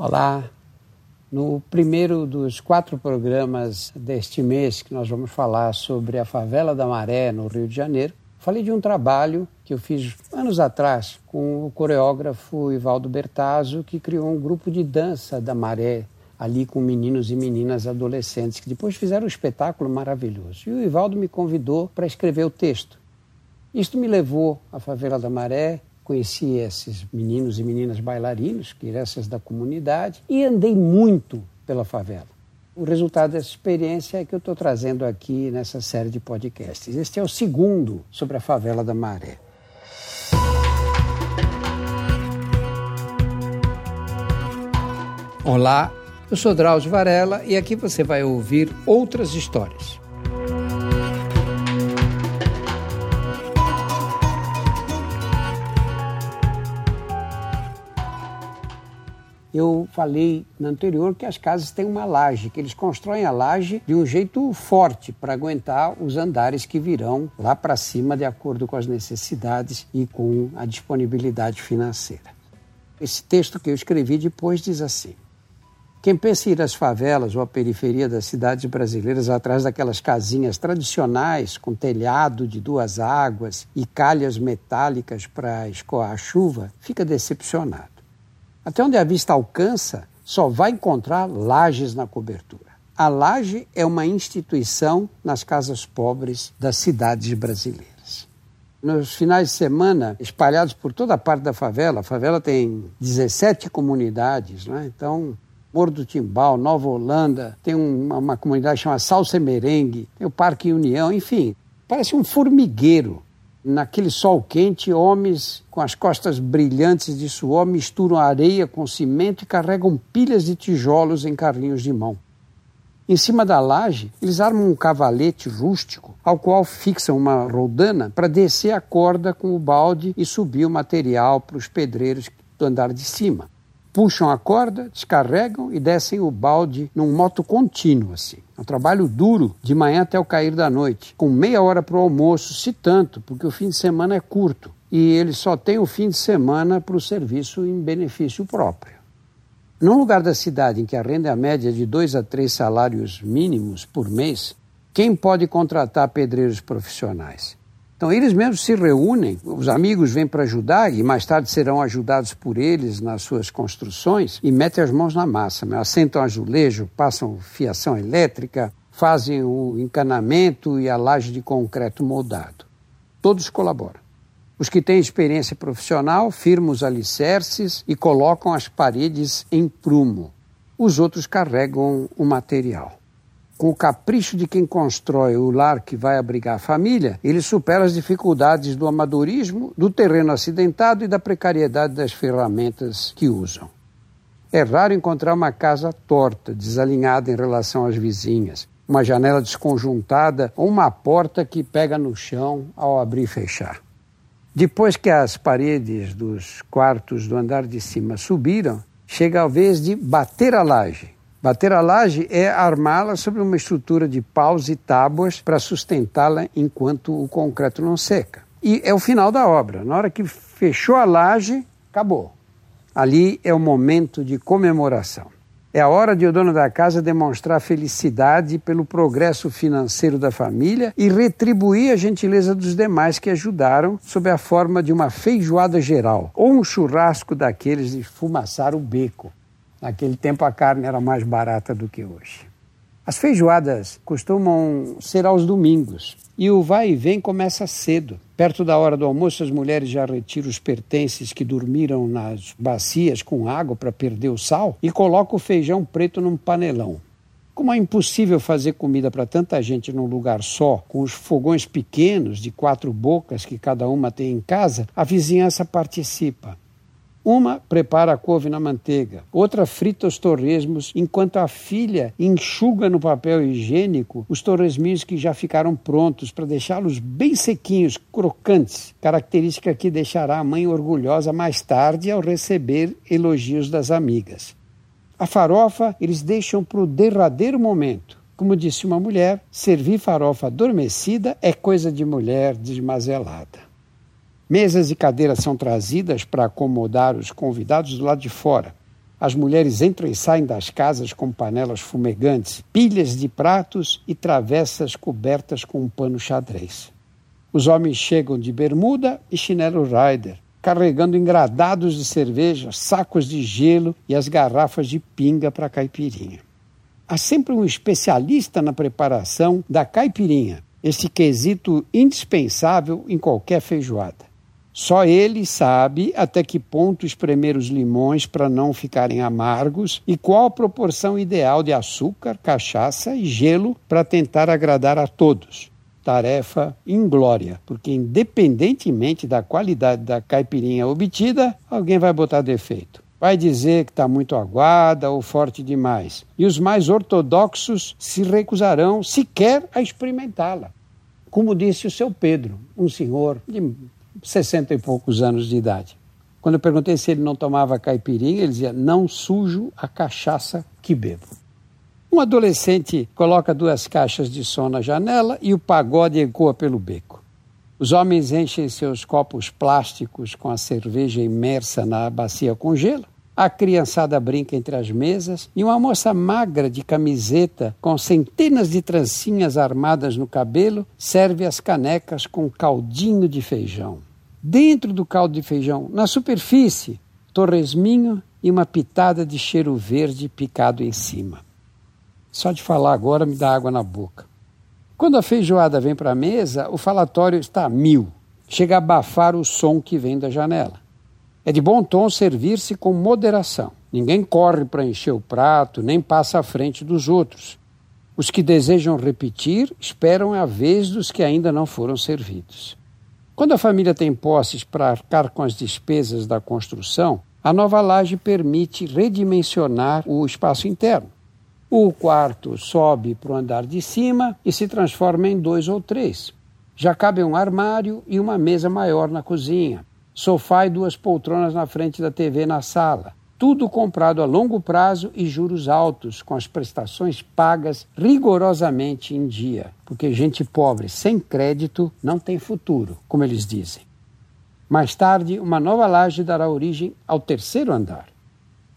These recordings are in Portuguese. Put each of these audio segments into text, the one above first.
Olá. No primeiro dos quatro programas deste mês, que nós vamos falar sobre a favela da Maré, no Rio de Janeiro, falei de um trabalho que eu fiz anos atrás com o coreógrafo Ivaldo Bertazzo, que criou um grupo de dança da Maré, ali com meninos e meninas adolescentes, que depois fizeram um espetáculo maravilhoso. E o Ivaldo me convidou para escrever o texto. Isto me levou à favela da Maré, conheci esses meninos e meninas bailarinos, crianças da comunidade, e andei muito pela favela. O resultado dessa experiência é que eu estou trazendo aqui nessa série de podcasts. Este é o segundo sobre a favela da Maré. Olá, eu sou Drauzio Varela e aqui você vai ouvir outras histórias. Eu falei no anterior que as casas têm uma laje, que eles constroem a laje de um jeito forte para aguentar os andares que virão lá para cima de acordo com as necessidades e com a disponibilidade financeira. Esse texto que eu escrevi depois diz assim: quem pensa em ir às favelas ou à periferia das cidades brasileiras atrás daquelas casinhas tradicionais com telhado de duas águas e calhas metálicas para escoar a chuva, fica decepcionado. Até onde a vista alcança, só vai encontrar lajes na cobertura. A laje é uma instituição nas casas pobres das cidades brasileiras. Nos finais de semana, espalhados por toda a parte da favela, a favela tem 17 comunidades, né? então Morro do Timbal, Nova Holanda, tem uma, uma comunidade chamada Salsa Merengue, tem o Parque União, enfim, parece um formigueiro Naquele sol quente, homens com as costas brilhantes de suor misturam areia com cimento e carregam pilhas de tijolos em carrinhos de mão. Em cima da laje, eles armam um cavalete rústico, ao qual fixam uma roldana para descer a corda com o balde e subir o material para os pedreiros do andar de cima puxam a corda, descarregam e descem o balde num moto contínuo assim. É um trabalho duro de manhã até o cair da noite, com meia hora para o almoço, se tanto, porque o fim de semana é curto e ele só tem o fim de semana para o serviço em benefício próprio. Num lugar da cidade em que a renda é a média de dois a três salários mínimos por mês, quem pode contratar pedreiros profissionais? Então, eles mesmos se reúnem, os amigos vêm para ajudar e mais tarde serão ajudados por eles nas suas construções e metem as mãos na massa, né? assentam azulejo, passam fiação elétrica, fazem o encanamento e a laje de concreto moldado. Todos colaboram. Os que têm experiência profissional firmam os alicerces e colocam as paredes em prumo. Os outros carregam o material com o capricho de quem constrói o lar que vai abrigar a família, ele supera as dificuldades do amadorismo, do terreno acidentado e da precariedade das ferramentas que usam. É raro encontrar uma casa torta, desalinhada em relação às vizinhas, uma janela desconjuntada ou uma porta que pega no chão ao abrir e fechar. Depois que as paredes dos quartos do andar de cima subiram, chega a vez de bater a laje Bater a laje é armá-la sobre uma estrutura de paus e tábuas para sustentá-la enquanto o concreto não seca. E é o final da obra. Na hora que fechou a laje, acabou. Ali é o momento de comemoração. É a hora de o dono da casa demonstrar felicidade pelo progresso financeiro da família e retribuir a gentileza dos demais que ajudaram sob a forma de uma feijoada geral ou um churrasco daqueles de fumaçar o beco. Naquele tempo a carne era mais barata do que hoje. As feijoadas costumam ser aos domingos e o vai e vem começa cedo. Perto da hora do almoço, as mulheres já retiram os pertences que dormiram nas bacias com água para perder o sal e colocam o feijão preto num panelão. Como é impossível fazer comida para tanta gente num lugar só, com os fogões pequenos de quatro bocas que cada uma tem em casa, a vizinhança participa. Uma prepara a couve na manteiga, outra frita os torresmos, enquanto a filha enxuga no papel higiênico os torresminhos que já ficaram prontos para deixá-los bem sequinhos, crocantes, característica que deixará a mãe orgulhosa mais tarde ao receber elogios das amigas. A farofa eles deixam para o derradeiro momento. Como disse uma mulher, servir farofa adormecida é coisa de mulher desmazelada. Mesas e cadeiras são trazidas para acomodar os convidados do lado de fora. As mulheres entram e saem das casas com panelas fumegantes, pilhas de pratos e travessas cobertas com um pano xadrez. Os homens chegam de bermuda e chinelo rider, carregando engradados de cerveja, sacos de gelo e as garrafas de pinga para caipirinha. Há sempre um especialista na preparação da caipirinha, esse quesito indispensável em qualquer feijoada. Só ele sabe até que ponto espremer os limões para não ficarem amargos e qual a proporção ideal de açúcar, cachaça e gelo para tentar agradar a todos. Tarefa inglória, porque independentemente da qualidade da caipirinha obtida, alguém vai botar defeito. Vai dizer que está muito aguada ou forte demais. E os mais ortodoxos se recusarão sequer a experimentá-la. Como disse o seu Pedro, um senhor de sessenta e poucos anos de idade. Quando eu perguntei se ele não tomava caipirinha, ele dizia: Não sujo a cachaça que bebo. Um adolescente coloca duas caixas de som na janela e o pagode ecoa pelo beco. Os homens enchem seus copos plásticos com a cerveja imersa na bacia com gelo. A criançada brinca entre as mesas e uma moça magra de camiseta, com centenas de trancinhas armadas no cabelo, serve as canecas com caldinho de feijão. Dentro do caldo de feijão, na superfície, torresminho e uma pitada de cheiro verde picado em cima. Só de falar agora me dá água na boca. Quando a feijoada vem para a mesa, o falatório está a mil. Chega a abafar o som que vem da janela. É de bom tom servir-se com moderação. Ninguém corre para encher o prato, nem passa à frente dos outros. Os que desejam repetir esperam a vez dos que ainda não foram servidos. Quando a família tem posses para arcar com as despesas da construção, a nova laje permite redimensionar o espaço interno. O quarto sobe para o andar de cima e se transforma em dois ou três. Já cabe um armário e uma mesa maior na cozinha, sofá e duas poltronas na frente da TV na sala, tudo comprado a longo prazo e juros altos, com as prestações pagas rigorosamente em dia, porque gente pobre sem crédito não tem futuro, como eles dizem. Mais tarde, uma nova laje dará origem ao terceiro andar.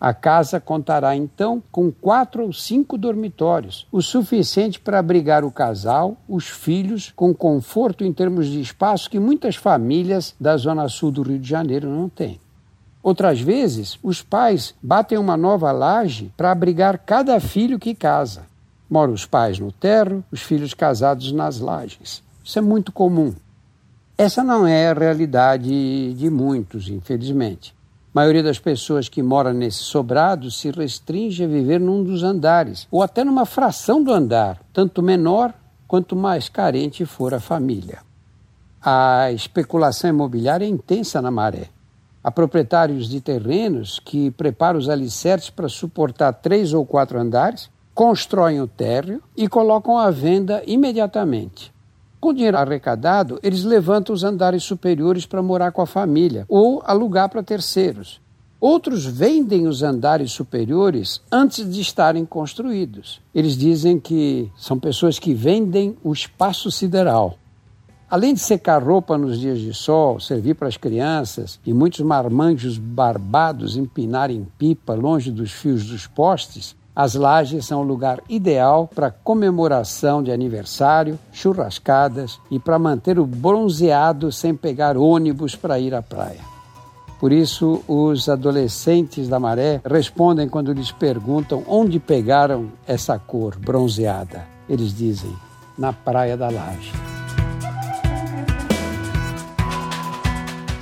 A casa contará então com quatro ou cinco dormitórios, o suficiente para abrigar o casal, os filhos, com conforto em termos de espaço que muitas famílias da zona sul do Rio de Janeiro não têm. Outras vezes, os pais batem uma nova laje para abrigar cada filho que casa. Moram os pais no terro, os filhos casados nas lajes. Isso é muito comum. Essa não é a realidade de muitos, infelizmente. A maioria das pessoas que moram nesse sobrado se restringe a viver num dos andares, ou até numa fração do andar, tanto menor quanto mais carente for a família. A especulação imobiliária é intensa na maré. Há proprietários de terrenos que preparam os alicerces para suportar três ou quatro andares, constroem o térreo e colocam à venda imediatamente. Com o dinheiro arrecadado, eles levantam os andares superiores para morar com a família ou alugar para terceiros. Outros vendem os andares superiores antes de estarem construídos. Eles dizem que são pessoas que vendem o espaço sideral. Além de secar roupa nos dias de sol, servir para as crianças e muitos marmanjos barbados empinarem pipa longe dos fios dos postes, as lajes são o lugar ideal para comemoração de aniversário, churrascadas e para manter o bronzeado sem pegar ônibus para ir à praia. Por isso, os adolescentes da maré respondem quando lhes perguntam onde pegaram essa cor bronzeada. Eles dizem: na praia da laje.